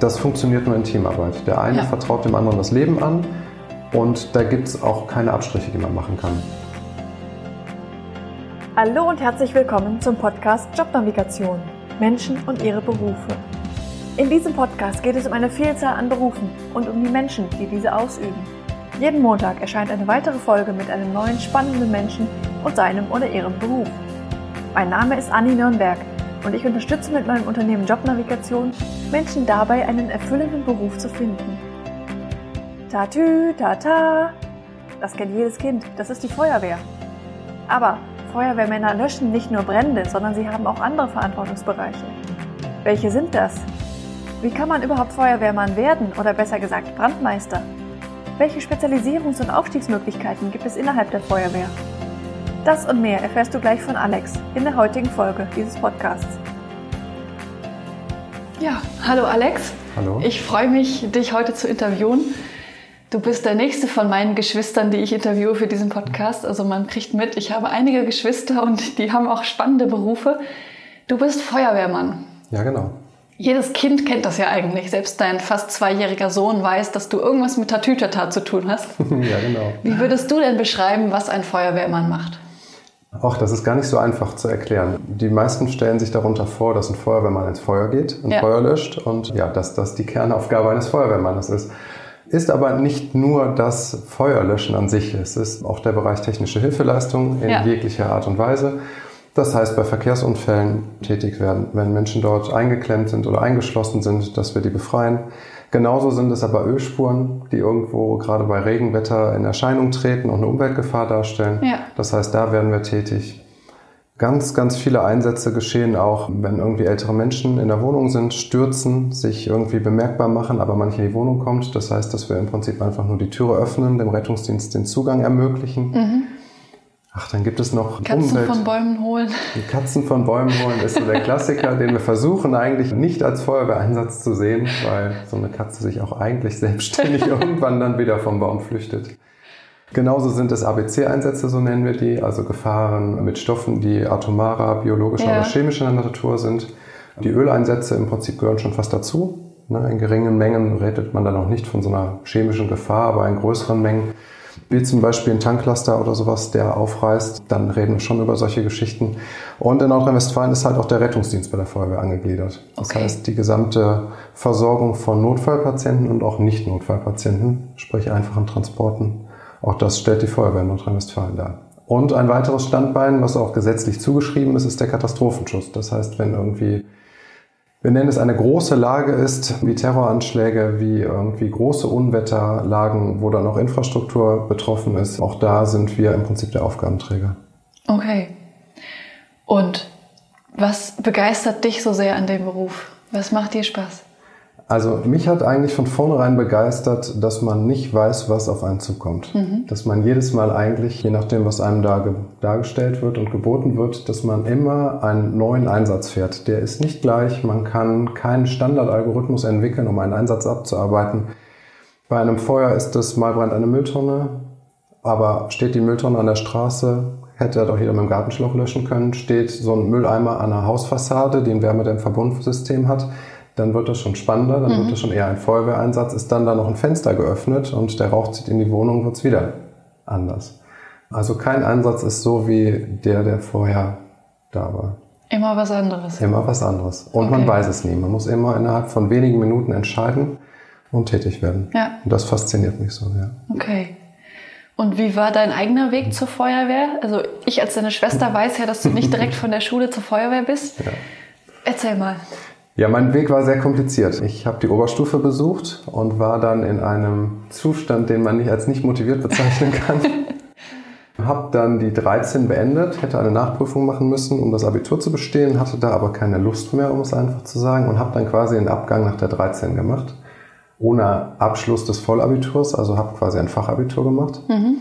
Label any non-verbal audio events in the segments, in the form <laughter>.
das funktioniert nur in Teamarbeit. Der eine ja. vertraut dem anderen das Leben an und da gibt es auch keine Abstriche, die man machen kann. Hallo und herzlich willkommen zum Podcast Jobnavigation. Menschen und ihre Berufe. In diesem Podcast geht es um eine Vielzahl an Berufen und um die Menschen, die diese ausüben. Jeden Montag erscheint eine weitere Folge mit einem neuen spannenden Menschen und seinem oder ihrem Beruf. Mein Name ist Anni Nürnberg und ich unterstütze mit meinem Unternehmen Jobnavigation Menschen dabei, einen erfüllenden Beruf zu finden. Tatü, tata. Das kennt jedes Kind. Das ist die Feuerwehr. Aber Feuerwehrmänner löschen nicht nur Brände, sondern sie haben auch andere Verantwortungsbereiche. Welche sind das? Wie kann man überhaupt Feuerwehrmann werden oder besser gesagt Brandmeister? Welche Spezialisierungs- und Aufstiegsmöglichkeiten gibt es innerhalb der Feuerwehr? Das und mehr erfährst du gleich von Alex in der heutigen Folge dieses Podcasts. Ja, hallo Alex. Hallo. Ich freue mich, dich heute zu interviewen. Du bist der nächste von meinen Geschwistern, die ich interviewe für diesen Podcast. Also man kriegt mit, ich habe einige Geschwister und die haben auch spannende Berufe. Du bist Feuerwehrmann. Ja, genau. Jedes Kind kennt das ja eigentlich. Selbst dein fast zweijähriger Sohn weiß, dass du irgendwas mit Tatütata zu tun hast. <laughs> ja, genau. Wie würdest du denn beschreiben, was ein Feuerwehrmann macht? Ach, das ist gar nicht so einfach zu erklären. Die meisten stellen sich darunter vor, dass ein Feuerwehrmann ins Feuer geht, ein ja. Feuer löscht und ja, dass das die Kernaufgabe eines Feuerwehrmannes ist. Ist aber nicht nur das Feuerlöschen an sich. Es ist auch der Bereich technische Hilfeleistung in ja. jeglicher Art und Weise. Das heißt, bei Verkehrsunfällen tätig werden, wenn Menschen dort eingeklemmt sind oder eingeschlossen sind, dass wir die befreien. Genauso sind es aber Ölspuren, die irgendwo gerade bei Regenwetter in Erscheinung treten und eine Umweltgefahr darstellen. Ja. Das heißt, da werden wir tätig. Ganz, ganz viele Einsätze geschehen auch, wenn irgendwie ältere Menschen in der Wohnung sind, stürzen, sich irgendwie bemerkbar machen, aber man nicht in die Wohnung kommt. Das heißt, dass wir im Prinzip einfach nur die Türe öffnen, dem Rettungsdienst den Zugang ermöglichen. Mhm. Ach, dann gibt es noch Katzen Umwelt. von Bäumen holen. Die Katzen von Bäumen holen ist so der Klassiker, den wir versuchen eigentlich nicht als Feuerwehreinsatz zu sehen, weil so eine Katze sich auch eigentlich selbstständig <laughs> irgendwann dann wieder vom Baum flüchtet. Genauso sind es ABC-Einsätze, so nennen wir die, also Gefahren mit Stoffen, die atomarer, biologischer ja. oder chemischer Natur sind. Die Öleinsätze im Prinzip gehören schon fast dazu. Ne, in geringen Mengen redet man dann auch nicht von so einer chemischen Gefahr, aber in größeren Mengen, wie zum Beispiel ein Tanklaster oder sowas, der aufreißt, dann reden wir schon über solche Geschichten. Und in Nordrhein-Westfalen ist halt auch der Rettungsdienst bei der Feuerwehr angegliedert. Das okay. heißt, die gesamte Versorgung von Notfallpatienten und auch Nicht-Notfallpatienten, sprich einfachen Transporten, auch das stellt die Feuerwehr in Nordrhein-Westfalen dar. Und ein weiteres Standbein, was auch gesetzlich zugeschrieben ist, ist der Katastrophenschutz. Das heißt, wenn irgendwie, wir nennen es eine große Lage ist, wie Terroranschläge, wie irgendwie große Unwetterlagen, wo dann auch Infrastruktur betroffen ist, auch da sind wir im Prinzip der Aufgabenträger. Okay. Und was begeistert dich so sehr an dem Beruf? Was macht dir Spaß? Also mich hat eigentlich von vornherein begeistert, dass man nicht weiß, was auf einen zukommt. Mhm. Dass man jedes Mal eigentlich, je nachdem, was einem da dargestellt wird und geboten wird, dass man immer einen neuen Einsatz fährt. Der ist nicht gleich, man kann keinen Standardalgorithmus entwickeln, um einen Einsatz abzuarbeiten. Bei einem Feuer ist es mal brennt eine Mülltonne, aber steht die Mülltonne an der Straße, hätte doch jeder mit dem Gartenschlauch löschen können, steht so ein Mülleimer an einer Hausfassade, die ein Wärmedämmverbundsystem hat, dann wird das schon spannender, dann mhm. wird das schon eher ein Feuerwehreinsatz. Ist dann da noch ein Fenster geöffnet und der Rauch zieht in die Wohnung, wird es wieder anders. Also kein Einsatz ist so wie der, der vorher da war. Immer was anderes. Immer was anderes. Und okay. man weiß es nie. Man muss immer innerhalb von wenigen Minuten entscheiden und tätig werden. Ja. Und das fasziniert mich so, ja. Okay. Und wie war dein eigener Weg zur Feuerwehr? Also ich als deine Schwester <laughs> weiß ja, dass du nicht direkt von der Schule zur Feuerwehr bist. Ja. Erzähl mal. Ja, mein Weg war sehr kompliziert. Ich habe die Oberstufe besucht und war dann in einem Zustand, den man nicht als nicht motiviert bezeichnen kann. <laughs> habe dann die 13 beendet, hätte eine Nachprüfung machen müssen, um das Abitur zu bestehen, hatte da aber keine Lust mehr, um es einfach zu sagen, und habe dann quasi den Abgang nach der 13 gemacht, ohne Abschluss des Vollabiturs, also habe quasi ein Fachabitur gemacht. Mhm.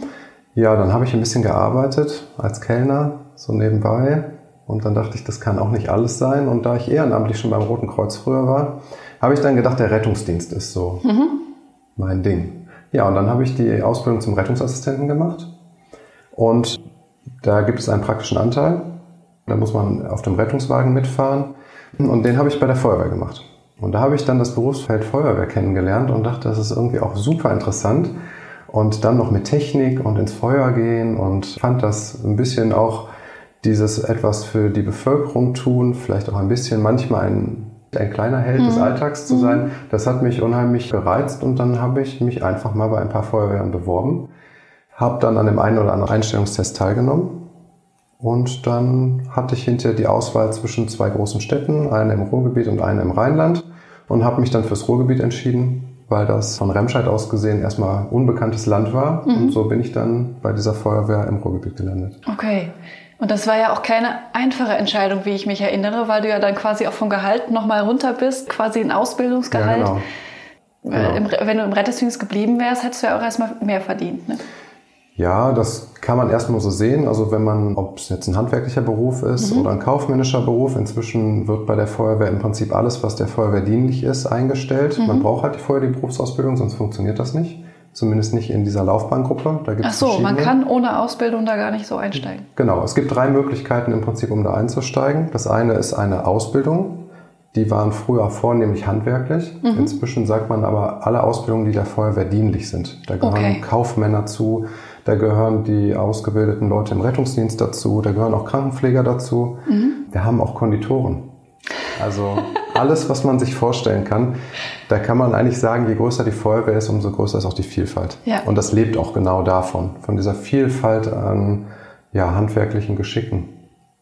Ja, dann habe ich ein bisschen gearbeitet als Kellner, so nebenbei, und dann dachte ich, das kann auch nicht alles sein. Und da ich ehrenamtlich schon beim Roten Kreuz früher war, habe ich dann gedacht, der Rettungsdienst ist so mhm. mein Ding. Ja, und dann habe ich die Ausbildung zum Rettungsassistenten gemacht. Und da gibt es einen praktischen Anteil. Da muss man auf dem Rettungswagen mitfahren. Und den habe ich bei der Feuerwehr gemacht. Und da habe ich dann das Berufsfeld Feuerwehr kennengelernt und dachte, das ist irgendwie auch super interessant. Und dann noch mit Technik und ins Feuer gehen und fand das ein bisschen auch dieses etwas für die Bevölkerung tun, vielleicht auch ein bisschen manchmal ein, ein kleiner Held mhm. des Alltags zu sein. Mhm. Das hat mich unheimlich gereizt und dann habe ich mich einfach mal bei ein paar Feuerwehren beworben, habe dann an dem einen oder anderen Einstellungstest teilgenommen und dann hatte ich hinterher die Auswahl zwischen zwei großen Städten, eine im Ruhrgebiet und eine im Rheinland und habe mich dann fürs Ruhrgebiet entschieden, weil das von Remscheid aus gesehen erstmal unbekanntes Land war. Mhm. Und so bin ich dann bei dieser Feuerwehr im Ruhrgebiet gelandet. Okay. Und das war ja auch keine einfache Entscheidung, wie ich mich erinnere, weil du ja dann quasi auch vom Gehalt nochmal runter bist, quasi ein Ausbildungsgehalt. Ja, genau. Genau. Wenn du im Rettungsdienst geblieben wärst, hättest du ja auch erstmal mehr verdient. Ne? Ja, das kann man erstmal so sehen. Also wenn man, ob es jetzt ein handwerklicher Beruf ist mhm. oder ein kaufmännischer Beruf, inzwischen wird bei der Feuerwehr im Prinzip alles, was der Feuerwehr dienlich ist, eingestellt. Mhm. Man braucht halt vorher die Berufsausbildung, sonst funktioniert das nicht. Zumindest nicht in dieser Laufbahngruppe. Da gibt's Ach so, man kann ohne Ausbildung da gar nicht so einsteigen. Genau, es gibt drei Möglichkeiten im Prinzip, um da einzusteigen. Das eine ist eine Ausbildung. Die waren früher vornehmlich handwerklich. Mhm. Inzwischen sagt man aber alle Ausbildungen, die der Feuerwehr dienlich sind. Da gehören okay. Kaufmänner zu, da gehören die ausgebildeten Leute im Rettungsdienst dazu, da gehören auch Krankenpfleger dazu. Mhm. Wir haben auch Konditoren. Also <laughs> alles, was man sich vorstellen kann, da kann man eigentlich sagen, je größer die Feuerwehr ist, umso größer ist auch die Vielfalt. Ja. Und das lebt auch genau davon, von dieser Vielfalt an ja, handwerklichen Geschicken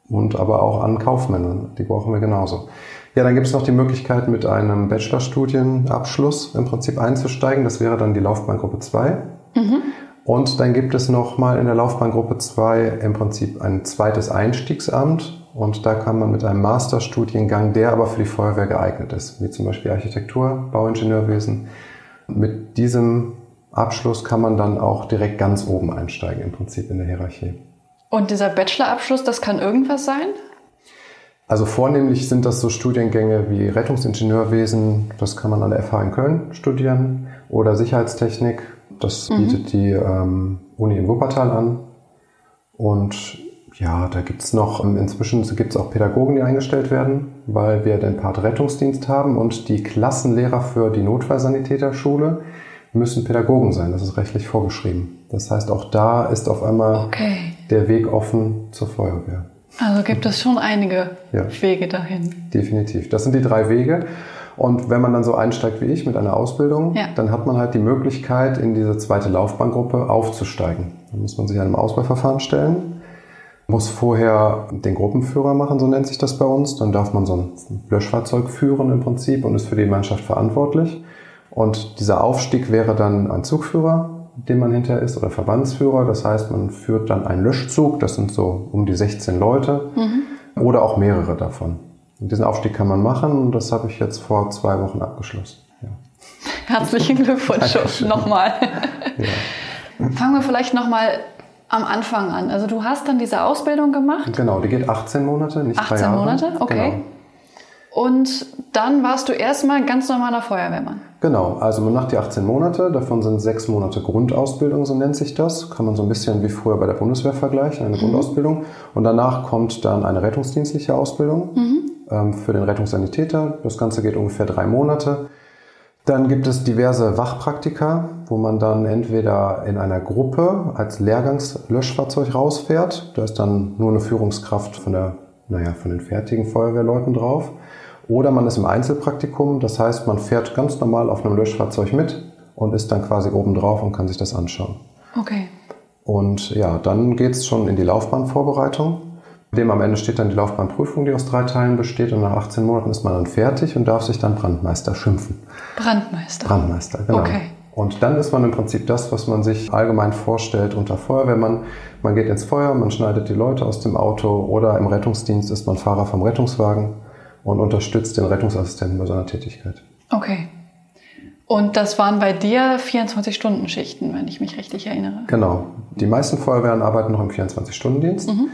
und aber auch an Kaufmännern. Die brauchen wir genauso. Ja, dann gibt es noch die Möglichkeit, mit einem Bachelorstudienabschluss im Prinzip einzusteigen. Das wäre dann die Laufbahngruppe 2. Mhm. Und dann gibt es nochmal in der Laufbahngruppe 2 im Prinzip ein zweites Einstiegsamt. Und da kann man mit einem Masterstudiengang, der aber für die Feuerwehr geeignet ist, wie zum Beispiel Architektur, Bauingenieurwesen, mit diesem Abschluss kann man dann auch direkt ganz oben einsteigen, im Prinzip in der Hierarchie. Und dieser Bachelorabschluss, das kann irgendwas sein? Also vornehmlich sind das so Studiengänge wie Rettungsingenieurwesen, das kann man an der FH in Köln studieren, oder Sicherheitstechnik, das mhm. bietet die ähm, Uni in Wuppertal an. Und ja, da gibt's noch, ähm, inzwischen gibt's auch Pädagogen, die eingestellt werden, weil wir den Part Rettungsdienst haben und die Klassenlehrer für die Notfallsanitäterschule müssen Pädagogen sein. Das ist rechtlich vorgeschrieben. Das heißt, auch da ist auf einmal okay. der Weg offen zur Feuerwehr. Also gibt es schon einige ja. Wege dahin. Definitiv. Das sind die drei Wege. Und wenn man dann so einsteigt wie ich mit einer Ausbildung, ja. dann hat man halt die Möglichkeit, in diese zweite Laufbahngruppe aufzusteigen. Dann muss man sich einem Auswahlverfahren stellen, muss vorher den Gruppenführer machen, so nennt sich das bei uns. Dann darf man so ein Löschfahrzeug führen im Prinzip und ist für die Mannschaft verantwortlich. Und dieser Aufstieg wäre dann ein Zugführer, dem man hinterher ist, oder Verbandsführer. Das heißt, man führt dann einen Löschzug, das sind so um die 16 Leute, mhm. oder auch mehrere davon. Und diesen Aufstieg kann man machen und das habe ich jetzt vor zwei Wochen abgeschlossen. Ja. Herzlichen Glückwunsch <laughs> nochmal. Ja. Fangen wir vielleicht nochmal am Anfang an. Also du hast dann diese Ausbildung gemacht? Genau, die geht 18 Monate, nicht 18 drei Jahre. 18 Monate, okay. Genau. Und dann warst du erstmal ganz normaler Feuerwehrmann. Genau, also man macht die 18 Monate, davon sind sechs Monate Grundausbildung, so nennt sich das. Kann man so ein bisschen wie früher bei der Bundeswehr vergleichen, eine mhm. Grundausbildung. Und danach kommt dann eine rettungsdienstliche Ausbildung. Mhm ähm, für den Rettungssanitäter. Das Ganze geht ungefähr drei Monate. Dann gibt es diverse Wachpraktika, wo man dann entweder in einer Gruppe als Lehrgangslöschfahrzeug rausfährt. Da ist dann nur eine Führungskraft von, der, naja, von den fertigen Feuerwehrleuten drauf. Oder man ist im Einzelpraktikum, das heißt, man fährt ganz normal auf einem Löschfahrzeug mit und ist dann quasi oben drauf und kann sich das anschauen. Okay. Und ja, dann geht es schon in die Laufbahnvorbereitung. Dem am Ende steht dann die Laufbahnprüfung, die aus drei Teilen besteht und nach 18 Monaten ist man dann fertig und darf sich dann Brandmeister schimpfen. Brandmeister? Brandmeister, genau. Okay. Und dann ist man im Prinzip das, was man sich allgemein vorstellt unter Feuerwehrmann. Man geht ins Feuer, man schneidet die Leute aus dem Auto oder im Rettungsdienst ist man Fahrer vom Rettungswagen und unterstützt den Rettungsassistenten bei seiner Tätigkeit. Okay. Und das waren bei dir 24-Stunden-Schichten, wenn ich mich richtig erinnere. Genau. Die meisten Feuerwehren arbeiten noch im 24-Stunden-Dienst. Mhm.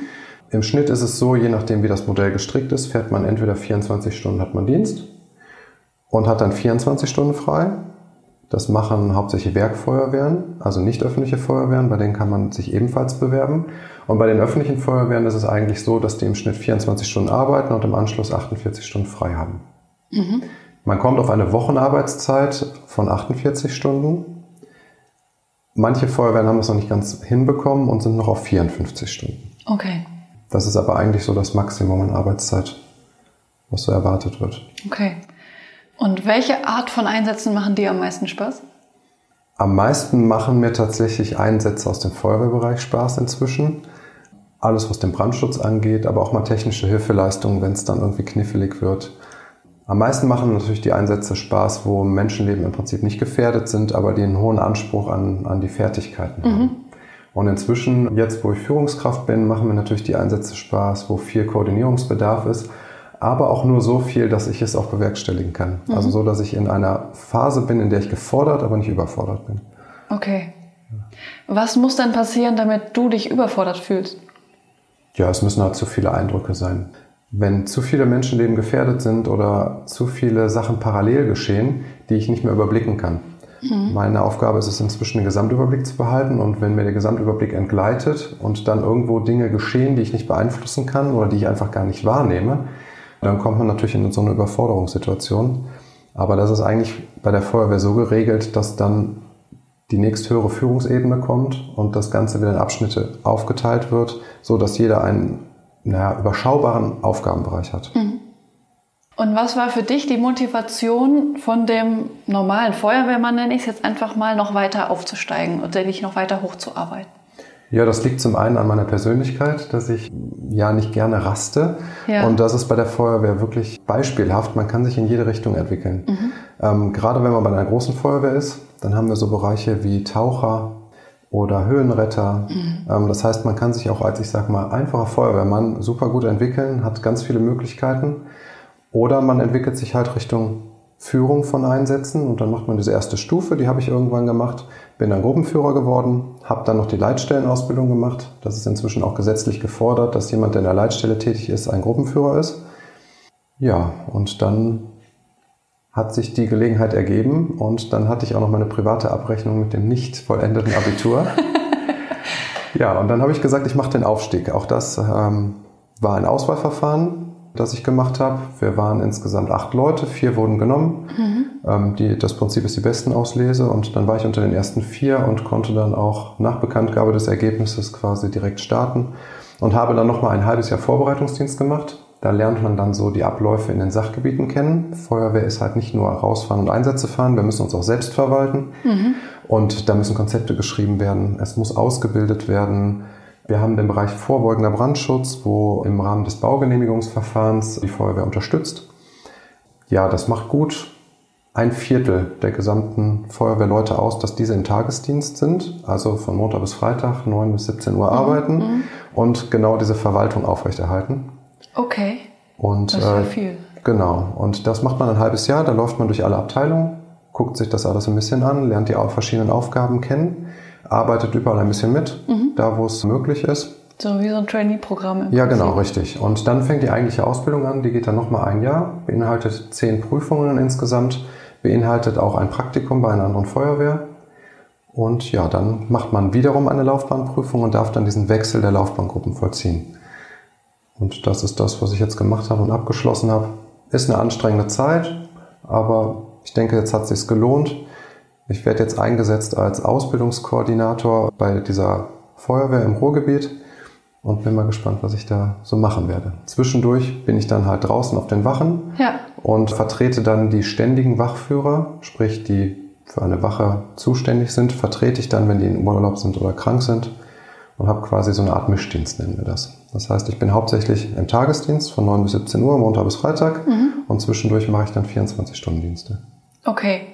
Im Schnitt ist es so, je nachdem wie das Modell gestrickt ist, fährt man entweder 24 Stunden hat man Dienst und hat dann 24 Stunden frei. Das machen hauptsächlich Werkfeuerwehren, also nicht öffentliche Feuerwehren, bei denen kann man sich ebenfalls bewerben. Und bei den öffentlichen Feuerwehren ist es eigentlich so, dass die im Schnitt 24 Stunden arbeiten und im Anschluss 48 Stunden frei haben. Mhm. Man kommt auf eine Wochenarbeitszeit von 48 Stunden. Manche Feuerwehren haben das noch nicht ganz hinbekommen und sind noch auf 54 Stunden. Okay. Das ist aber eigentlich so das Maximum an Arbeitszeit, was so erwartet wird. Okay. Und welche Art von Einsätzen machen dir am meisten Spaß? Am meisten machen mir tatsächlich Einsätze aus dem Feuerwehrbereich Spaß inzwischen. Alles, was den Brandschutz angeht, aber auch mal technische Hilfeleistungen, wenn es dann irgendwie knifflig wird. Am meisten machen natürlich die Einsätze Spaß, wo Menschenleben im Prinzip nicht gefährdet sind, aber die einen hohen Anspruch an, an die Fertigkeiten mhm. haben. Und inzwischen, jetzt wo ich Führungskraft bin, machen mir natürlich die Einsätze Spaß, wo viel Koordinierungsbedarf ist, aber auch nur so viel, dass ich es auch bewerkstelligen kann. Mhm. Also so, dass ich in einer Phase bin, in der ich gefordert, aber nicht überfordert bin. Okay. Was muss dann passieren, damit du dich überfordert fühlst? Ja, es müssen halt zu viele Eindrücke sein. Wenn zu viele Menschenleben gefährdet sind oder zu viele Sachen parallel geschehen, die ich nicht mehr überblicken kann. Mhm. Meine Aufgabe ist es inzwischen, den Gesamtüberblick zu behalten. Und wenn mir der Gesamtüberblick entgleitet und dann irgendwo Dinge geschehen, die ich nicht beeinflussen kann oder die ich einfach gar nicht wahrnehme, dann kommt man natürlich in so eine Überforderungssituation. Aber das ist eigentlich bei der Feuerwehr so geregelt, dass dann die nächsthöhere Führungsebene kommt und das Ganze wieder in Abschnitte aufgeteilt wird, so dass jeder einen naja, überschaubaren Aufgabenbereich hat. Mhm. Und was war für dich die Motivation von dem normalen Feuerwehrmann, nenne ich es jetzt einfach mal, noch weiter aufzusteigen und sich noch weiter hochzuarbeiten? Ja, das liegt zum einen an meiner Persönlichkeit, dass ich ja nicht gerne raste. Ja. Und das ist bei der Feuerwehr wirklich beispielhaft. Man kann sich in jede Richtung entwickeln. Mhm. Ähm, gerade wenn man bei einer großen Feuerwehr ist, dann haben wir so Bereiche wie Taucher, oder Höhenretter. Mhm. Ähm, das heißt, man kann sich auch als, ich sag mal, einfacher Feuerwehrmann super gut entwickeln, hat ganz viele Möglichkeiten. Oder man entwickelt sich halt Richtung Führung von Einsätzen und dann macht man diese erste Stufe, die habe ich irgendwann gemacht, bin dann Gruppenführer geworden, habe dann noch die Leitstellenausbildung gemacht. Das ist inzwischen auch gesetzlich gefordert, dass jemand, der in der Leitstelle tätig ist, ein Gruppenführer ist. Ja, und dann hat sich die Gelegenheit ergeben und dann hatte ich auch noch meine private Abrechnung mit dem nicht vollendeten Abitur. <laughs> ja, und dann habe ich gesagt, ich mache den Aufstieg. Auch das ähm, war ein Auswahlverfahren, das ich gemacht habe. Wir waren insgesamt acht Leute, vier wurden genommen. Mhm. Ähm, die, das Prinzip ist die besten Auslese und dann war ich unter den ersten vier und konnte dann auch nach Bekanntgabe des Ergebnisses quasi direkt starten und habe dann nochmal ein halbes Jahr Vorbereitungsdienst gemacht da lernt man dann so die Abläufe in den Sachgebieten kennen. Feuerwehr ist halt nicht nur rausfahren und Einsätze fahren, wir müssen uns auch selbst verwalten. Mhm. Und da müssen Konzepte geschrieben werden, es muss ausgebildet werden. Wir haben den Bereich vorbeugender Brandschutz, wo im Rahmen des Baugenehmigungsverfahrens die Feuerwehr unterstützt. Ja, das macht gut ein Viertel der gesamten Feuerwehrleute aus, dass diese im Tagesdienst sind, also von Montag bis Freitag 9 bis 17 Uhr mhm. arbeiten mhm. und genau diese Verwaltung aufrechterhalten. Okay. Und, das ist ja äh, viel. Genau. Und das macht man ein halbes Jahr. Da läuft man durch alle Abteilungen, guckt sich das alles ein bisschen an, lernt die verschiedenen Aufgaben kennen, arbeitet überall ein bisschen mit, mhm. da wo es möglich ist. So wie so ein Trainee-Programm. Ja, genau, richtig. Und dann fängt die eigentliche Ausbildung an. Die geht dann nochmal ein Jahr, beinhaltet zehn Prüfungen insgesamt, beinhaltet auch ein Praktikum bei einer anderen Feuerwehr. Und ja, dann macht man wiederum eine Laufbahnprüfung und darf dann diesen Wechsel der Laufbahngruppen vollziehen. Und das ist das, was ich jetzt gemacht habe und abgeschlossen habe. Ist eine anstrengende Zeit, aber ich denke, jetzt hat es sich gelohnt. Ich werde jetzt eingesetzt als Ausbildungskoordinator bei dieser Feuerwehr im Ruhrgebiet und bin mal gespannt, was ich da so machen werde. Zwischendurch bin ich dann halt draußen auf den Wachen ja. und vertrete dann die ständigen Wachführer, sprich die für eine Wache zuständig sind, vertrete ich dann, wenn die in Urlaub sind oder krank sind und habe quasi so eine Art Mischdienst, nennen wir das. Das heißt, ich bin hauptsächlich im Tagesdienst von 9 bis 17 Uhr, Montag bis Freitag mhm. und zwischendurch mache ich dann 24-Stunden-Dienste. Okay.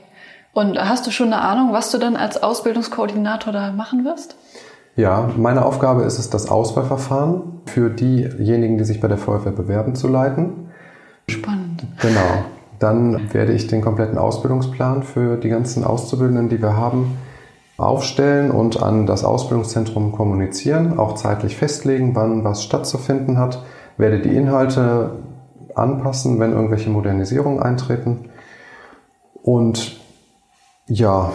Und hast du schon eine Ahnung, was du dann als Ausbildungskoordinator da machen wirst? Ja, meine Aufgabe ist es, das Auswahlverfahren für diejenigen, die sich bei der Feuerwehr bewerben, zu leiten. Spannend. Genau. Dann werde ich den kompletten Ausbildungsplan für die ganzen Auszubildenden, die wir haben, aufstellen und an das Ausbildungszentrum kommunizieren, auch zeitlich festlegen, wann was stattzufinden hat, werde die Inhalte anpassen, wenn irgendwelche Modernisierungen eintreten. Und ja,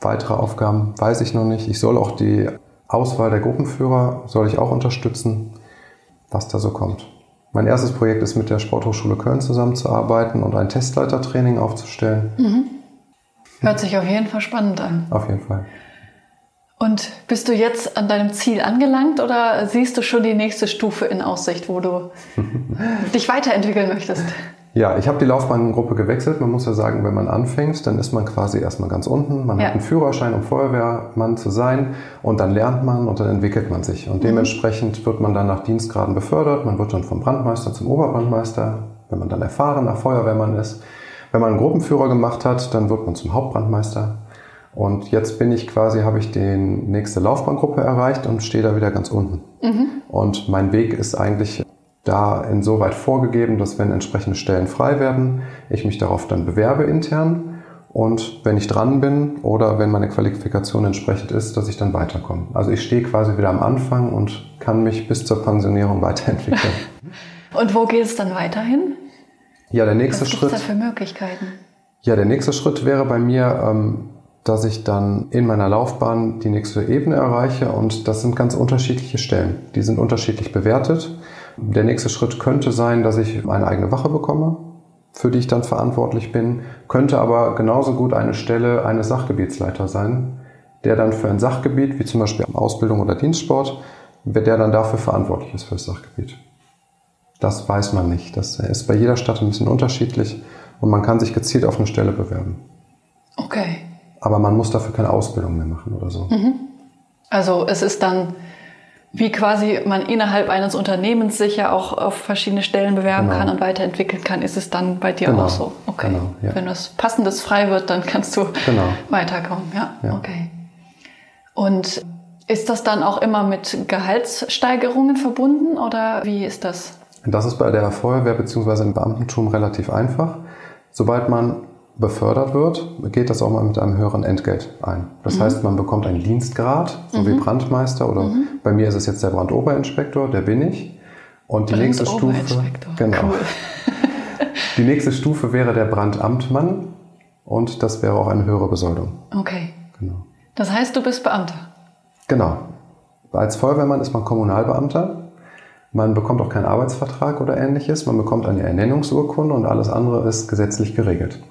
weitere Aufgaben weiß ich noch nicht. Ich soll auch die Auswahl der Gruppenführer, soll ich auch unterstützen, was da so kommt. Mein erstes Projekt ist mit der Sporthochschule Köln zusammenzuarbeiten und ein Testleitertraining aufzustellen. Mhm. Hört sich auf jeden Fall spannend an. Auf jeden Fall. Und bist du jetzt an deinem Ziel angelangt oder siehst du schon die nächste Stufe in Aussicht, wo du <laughs> dich weiterentwickeln möchtest? Ja, ich habe die Laufbahngruppe gewechselt. Man muss ja sagen, wenn man anfängt, dann ist man quasi erstmal ganz unten. Man ja. hat einen Führerschein, um Feuerwehrmann zu sein. Und dann lernt man und dann entwickelt man sich. Und mhm. dementsprechend wird man dann nach Dienstgraden befördert. Man wird dann vom Brandmeister zum Oberbrandmeister, wenn man dann erfahrener Feuerwehrmann ist. Wenn man einen Gruppenführer gemacht hat, dann wird man zum Hauptbrandmeister. Und jetzt bin ich quasi, habe ich die nächste Laufbahngruppe erreicht und stehe da wieder ganz unten. Mhm. Und mein Weg ist eigentlich da insoweit vorgegeben, dass wenn entsprechende Stellen frei werden, ich mich darauf dann bewerbe intern und wenn ich dran bin oder wenn meine Qualifikation entsprechend ist, dass ich dann weiterkomme. Also ich stehe quasi wieder am Anfang und kann mich bis zur Pensionierung <laughs> weiterentwickeln. und wo geht es dann weiterhin? Ja, der nächste Was Schritt. Was da für Möglichkeiten? Ja, der nächste Schritt wäre bei mir, ähm, dass ich dann in meiner Laufbahn die nächste Ebene erreiche und das sind ganz unterschiedliche Stellen. Die sind unterschiedlich bewertet. Der nächste Schritt könnte sein, dass ich eine eigene Wache bekomme, für die ich dann verantwortlich bin, könnte aber genauso gut eine Stelle eines Sachgebietsleiter sein, der dann für ein Sachgebiet, wie zum Beispiel Ausbildung oder Dienstsport, der dann dafür verantwortlich ist für das Sachgebiet. Das weiß man nicht. Das ist bei jeder Stadt ein bisschen unterschiedlich und man kann sich gezielt auf eine Stelle bewerben. Okay. Aber man muss dafür keine Ausbildung mehr machen oder so. Mhm. Also es ist dann wie quasi man innerhalb eines Unternehmens sich ja auch auf verschiedene Stellen bewerben genau. kann und weiterentwickeln kann, ist es dann bei dir genau. auch so. Okay. Genau, ja. Wenn was Passendes frei wird, dann kannst du genau. weiterkommen. Ja? ja, okay. Und ist das dann auch immer mit Gehaltssteigerungen verbunden oder wie ist das? Das ist bei der Feuerwehr bzw. im Beamtentum relativ einfach. Sobald man befördert wird, geht das auch mal mit einem höheren Entgelt ein. Das mhm. heißt, man bekommt einen Dienstgrad, so mhm. wie Brandmeister oder mhm. bei mir ist es jetzt der Brandoberinspektor, der bin ich. Und die nächste Stufe, genau. Cool. <laughs> die nächste Stufe wäre der Brandamtmann und das wäre auch eine höhere Besoldung. Okay. Genau. Das heißt, du bist Beamter. Genau. Als Feuerwehrmann ist man Kommunalbeamter. Man bekommt auch keinen Arbeitsvertrag oder ähnliches. Man bekommt eine Ernennungsurkunde und alles andere ist gesetzlich geregelt.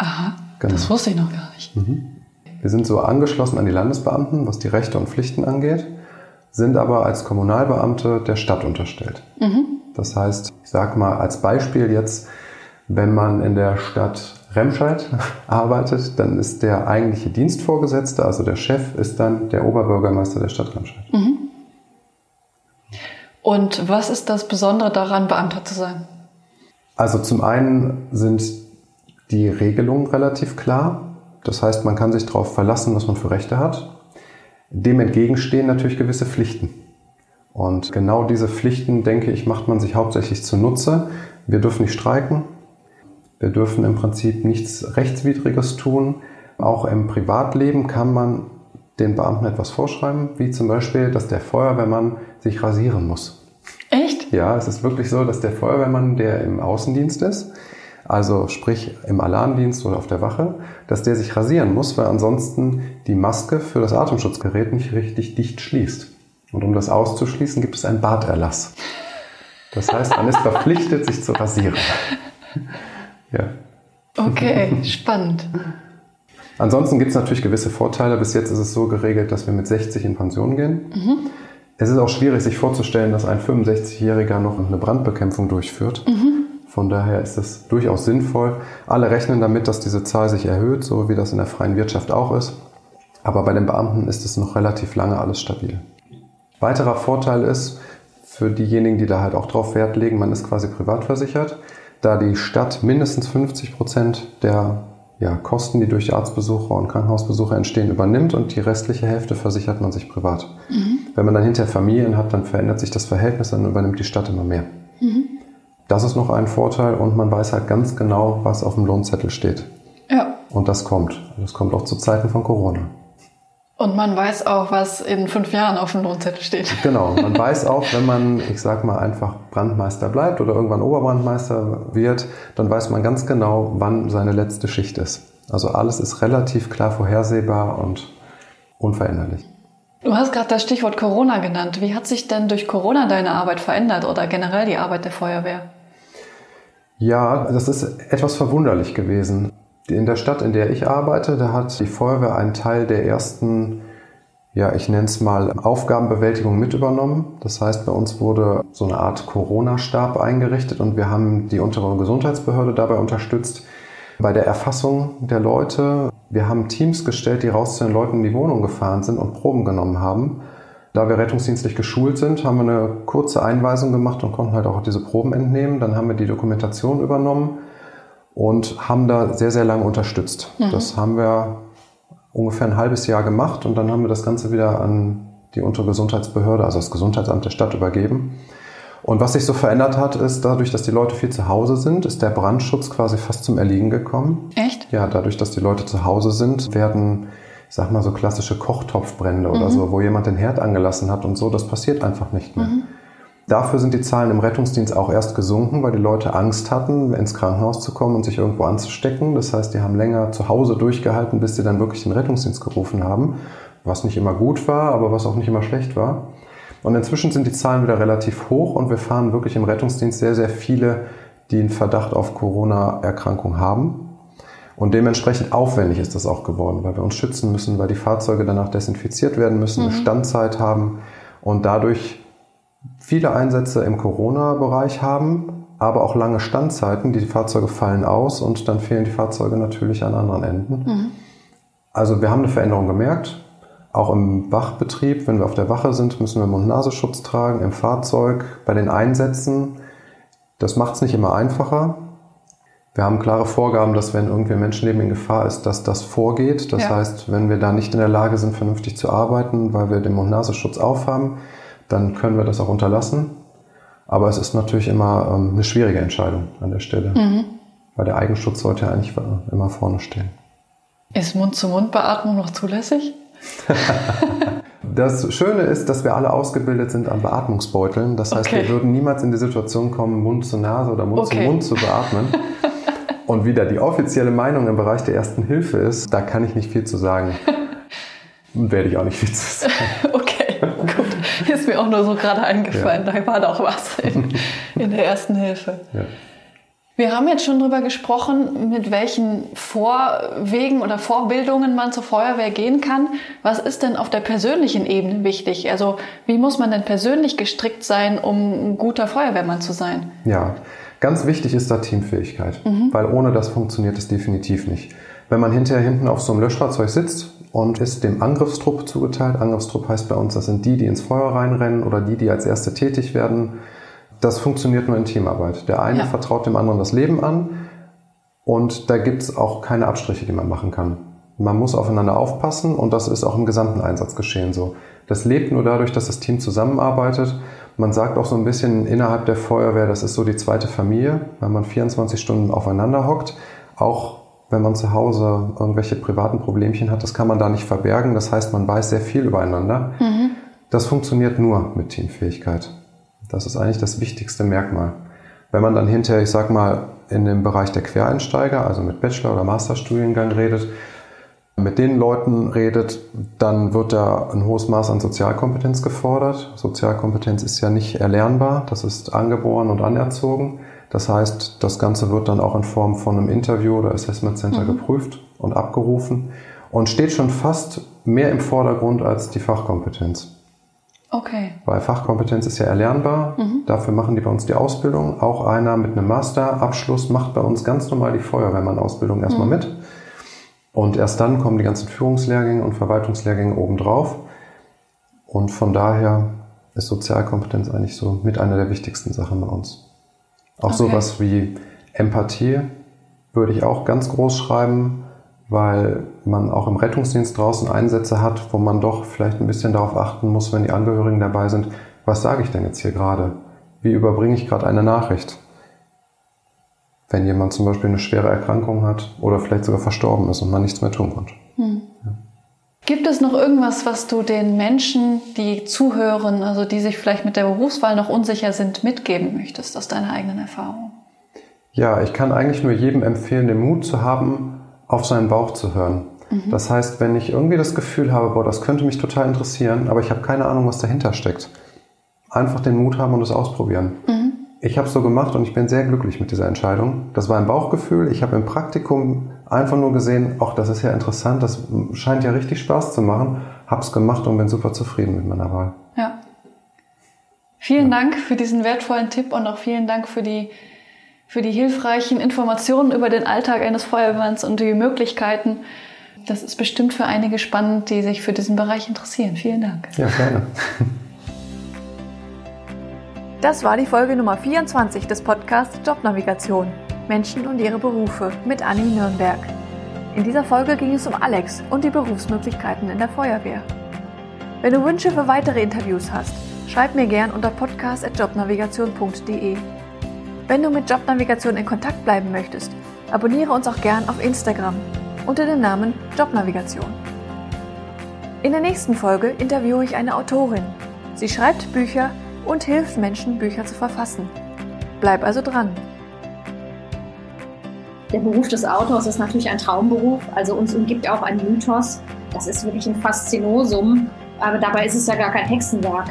Aha, genau. das wusste ich noch gar nicht. Mhm. Wir sind so angeschlossen an die Landesbeamten, was die Rechte und Pflichten angeht, sind aber als Kommunalbeamte der Stadt unterstellt. Mhm. Das heißt, ich sage mal als Beispiel jetzt, wenn man in der Stadt Remscheid <laughs> arbeitet, dann ist der eigentliche Dienstvorgesetzte, also der Chef, ist dann der Oberbürgermeister der Stadt Remscheid. Mhm. Und was ist das Besondere daran, Beamter zu sein? Also zum einen sind die Regelung relativ klar. Das heißt, man kann sich darauf verlassen, was man für Rechte hat. Dem entgegenstehen natürlich gewisse Pflichten. Und genau diese Pflichten, denke ich, macht man sich hauptsächlich zunutze. Wir dürfen nicht streiken. Wir dürfen im Prinzip nichts Rechtswidriges tun. Auch im Privatleben kann man den Beamten etwas vorschreiben, wie zum Beispiel, dass der Feuerwehrmann sich rasieren muss. Echt? Ja, es ist wirklich so, dass der Feuerwehrmann, der im Außendienst ist, also sprich im Alarmdienst oder auf der Wache, dass der sich rasieren muss, weil ansonsten die Maske für das Atemschutzgerät nicht richtig dicht schließt. Und um das auszuschließen, gibt es einen Barterlass. Das heißt, man ist verpflichtet, sich zu rasieren. <laughs> ja. Okay, spannend. Ansonsten gibt es natürlich gewisse Vorteile. Bis jetzt ist es so geregelt, dass wir mit 60 in Pension gehen. Mhm. Es ist auch schwierig, sich vorzustellen, dass ein 65-Jähriger noch eine Brandbekämpfung durchführt. Mhm. Von daher ist es durchaus sinnvoll. Alle rechnen damit, dass diese Zahl sich erhöht, so wie das in der freien Wirtschaft auch ist. Aber bei den Beamten ist es noch relativ lange alles stabil. Weiterer Vorteil ist, für diejenigen, die da halt auch drauf Wert legen, man ist quasi privat versichert, da die Stadt mindestens 50 Prozent der ja, Kosten, die durch Arztbesuche und Krankenhausbesuche entstehen, übernimmt und die restliche Hälfte versichert man sich privat. Mhm. Wenn man dann hinterher Familien hat, dann verändert sich das Verhältnis, dann übernimmt die Stadt immer mehr. Mhm. Das ist noch ein Vorteil und man weiß halt ganz genau, was auf dem Lohnzettel steht. Ja. Und das kommt. Das kommt auch zu Zeiten von Corona. Und man weiß auch, was in fünf Jahren auf dem Lohnzettel steht. Genau, <laughs> man weiß auch, wenn man, ich sag mal, einfach Brandmeister bleibt oder irgendwann Oberbrandmeister wird, dann weiß man ganz genau, wann seine letzte Schicht ist. Also alles ist relativ klar vorhersehbar und unveränderlich. Du hast gerade das Stichwort Corona genannt. Wie hat sich denn durch Corona deine Arbeit verändert oder generell die Arbeit der Feuerwehr? Ja, das ist etwas verwunderlich gewesen. In der Stadt, in der ich arbeite, da hat die Feuerwehr einen Teil der ersten, ja, ich nenne es mal Aufgabenbewältigung mit übernommen. Das heißt, bei uns wurde so eine Art Corona-Stab eingerichtet und wir haben die untere Gesundheitsbehörde dabei unterstützt bei der Erfassung der Leute. Wir haben Teams gestellt, die raus zu den Leuten in die Wohnung gefahren sind und Proben genommen haben. Da wir rettungsdienstlich geschult sind, haben wir eine kurze Einweisung gemacht und konnten halt auch diese Proben entnehmen. Dann haben wir die Dokumentation übernommen und haben da sehr, sehr lange unterstützt. Mhm. Das haben wir ungefähr ein halbes Jahr gemacht und dann haben wir das Ganze wieder an die Untergesundheitsbehörde, also das Gesundheitsamt der Stadt übergeben. Und was sich so verändert hat, ist dadurch, dass die Leute viel zu Hause sind, ist der Brandschutz quasi fast zum Erliegen gekommen. Echt? Ja, dadurch, dass die Leute zu Hause sind, werden, ich sag mal, so klassische Kochtopfbrände mhm. oder so, wo jemand den Herd angelassen hat und so, das passiert einfach nicht mehr. Mhm. Dafür sind die Zahlen im Rettungsdienst auch erst gesunken, weil die Leute Angst hatten, ins Krankenhaus zu kommen und sich irgendwo anzustecken. Das heißt, die haben länger zu Hause durchgehalten, bis sie dann wirklich den Rettungsdienst gerufen haben, was nicht immer gut war, aber was auch nicht immer schlecht war. Und inzwischen sind die Zahlen wieder relativ hoch und wir fahren wirklich im Rettungsdienst sehr, sehr viele, die einen Verdacht auf Corona-Erkrankung haben. Und dementsprechend aufwendig ist das auch geworden, weil wir uns schützen müssen, weil die Fahrzeuge danach desinfiziert werden müssen, mhm. eine Standzeit haben und dadurch viele Einsätze im Corona-Bereich haben, aber auch lange Standzeiten. Die Fahrzeuge fallen aus und dann fehlen die Fahrzeuge natürlich an anderen Enden. Mhm. Also wir haben eine Veränderung gemerkt. Auch im Wachbetrieb, wenn wir auf der Wache sind, müssen wir Mund-Nasenschutz tragen, im Fahrzeug, bei den Einsätzen. Das macht es nicht immer einfacher. Wir haben klare Vorgaben, dass wenn irgendwie ein Menschenleben in Gefahr ist, dass das vorgeht. Das ja. heißt, wenn wir da nicht in der Lage sind, vernünftig zu arbeiten, weil wir den Mund-Nasenschutz aufhaben, dann können wir das auch unterlassen. Aber es ist natürlich immer ähm, eine schwierige Entscheidung an der Stelle, mhm. weil der Eigenschutz sollte ja eigentlich immer vorne stehen. Ist Mund-zu-Mund-Beatmung noch zulässig? <laughs> das Schöne ist, dass wir alle ausgebildet sind an Beatmungsbeuteln. Das heißt, okay. wir würden niemals in die Situation kommen, Mund zu Nase oder Mund okay. zu Mund zu beatmen. <laughs> Und wieder die offizielle Meinung im Bereich der Ersten Hilfe ist, da kann ich nicht viel zu sagen. <laughs> Werde ich auch nicht viel zu sagen. <laughs> Okay, gut. Ist mir auch nur so gerade eingefallen. Ja. Da war doch was in, in der Ersten Hilfe. Ja. Wir haben jetzt schon darüber gesprochen, mit welchen Vorwegen oder Vorbildungen man zur Feuerwehr gehen kann. Was ist denn auf der persönlichen Ebene wichtig? Also wie muss man denn persönlich gestrickt sein, um ein guter Feuerwehrmann zu sein? Ja, ganz wichtig ist da Teamfähigkeit, mhm. weil ohne das funktioniert es definitiv nicht. Wenn man hinterher hinten auf so einem Löschfahrzeug sitzt und ist dem Angriffstrupp zugeteilt, Angriffstrupp heißt bei uns, das sind die, die ins Feuer reinrennen oder die, die als Erste tätig werden, das funktioniert nur in Teamarbeit. Der eine ja. vertraut dem anderen das Leben an und da gibt es auch keine Abstriche, die man machen kann. Man muss aufeinander aufpassen und das ist auch im gesamten Einsatz geschehen so. Das lebt nur dadurch, dass das Team zusammenarbeitet. Man sagt auch so ein bisschen innerhalb der Feuerwehr, das ist so die zweite Familie, weil man 24 Stunden aufeinander hockt. Auch wenn man zu Hause irgendwelche privaten Problemchen hat, das kann man da nicht verbergen. Das heißt, man weiß sehr viel übereinander. Mhm. Das funktioniert nur mit Teamfähigkeit. Das ist eigentlich das wichtigste Merkmal. Wenn man dann hinterher, ich sag mal, in dem Bereich der Quereinsteiger, also mit Bachelor- oder Masterstudiengang redet, mit den Leuten redet, dann wird da ein hohes Maß an Sozialkompetenz gefordert. Sozialkompetenz ist ja nicht erlernbar, das ist angeboren und anerzogen. Das heißt, das Ganze wird dann auch in Form von einem Interview oder Assessment Center mhm. geprüft und abgerufen und steht schon fast mehr im Vordergrund als die Fachkompetenz. Okay. Weil Fachkompetenz ist ja erlernbar. Mhm. Dafür machen die bei uns die Ausbildung. Auch einer mit einem Masterabschluss macht bei uns ganz normal die Feuerwehrmann-Ausbildung erstmal mhm. mit. Und erst dann kommen die ganzen Führungslehrgänge und Verwaltungslehrgänge obendrauf. Und von daher ist Sozialkompetenz eigentlich so mit einer der wichtigsten Sachen bei uns. Auch okay. sowas wie Empathie würde ich auch ganz groß schreiben weil man auch im Rettungsdienst draußen Einsätze hat, wo man doch vielleicht ein bisschen darauf achten muss, wenn die Angehörigen dabei sind, was sage ich denn jetzt hier gerade? Wie überbringe ich gerade eine Nachricht? Wenn jemand zum Beispiel eine schwere Erkrankung hat oder vielleicht sogar verstorben ist und man nichts mehr tun konnte. Hm. Ja. Gibt es noch irgendwas, was du den Menschen, die zuhören, also die sich vielleicht mit der Berufswahl noch unsicher sind, mitgeben möchtest aus deiner eigenen Erfahrung? Ja, ich kann eigentlich nur jedem empfehlen, den Mut zu haben, auf seinen Bauch zu hören. Mhm. Das heißt, wenn ich irgendwie das Gefühl habe, boah, das könnte mich total interessieren, aber ich habe keine Ahnung, was dahinter steckt, einfach den Mut haben und es ausprobieren. Mhm. Ich habe es so gemacht und ich bin sehr glücklich mit dieser Entscheidung. Das war ein Bauchgefühl. Ich habe im Praktikum einfach nur gesehen, ach, das ist ja interessant, das scheint ja richtig Spaß zu machen. Hab's gemacht und bin super zufrieden mit meiner Wahl. Ja. Vielen ja. Dank für diesen wertvollen Tipp und auch vielen Dank für die für die hilfreichen Informationen über den Alltag eines Feuerwehrmanns und die Möglichkeiten. Das ist bestimmt für einige spannend, die sich für diesen Bereich interessieren. Vielen Dank. Ja, gerne. <laughs> Das war die Folge Nummer 24 des Podcasts Jobnavigation. Menschen und ihre Berufe mit Anni Nürnberg. In dieser Folge ging es um Alex und die Berufsmöglichkeiten in der Feuerwehr. Wenn du Wünsche für weitere Interviews hast, schreib mir gern unter podcast.jobnavigation.de. Wenn du mit Jobnavigation in Kontakt bleiben möchtest, abonniere uns auch gern auf Instagram unter dem Namen Jobnavigation. In der nächsten Folge interviewe ich eine Autorin. Sie schreibt Bücher und hilft Menschen, Bücher zu verfassen. Bleib also dran. Der Beruf des Autors ist natürlich ein Traumberuf, also uns umgibt auch ein Mythos. Das ist wirklich ein Faszinosum, aber dabei ist es ja gar kein Hexenwerk.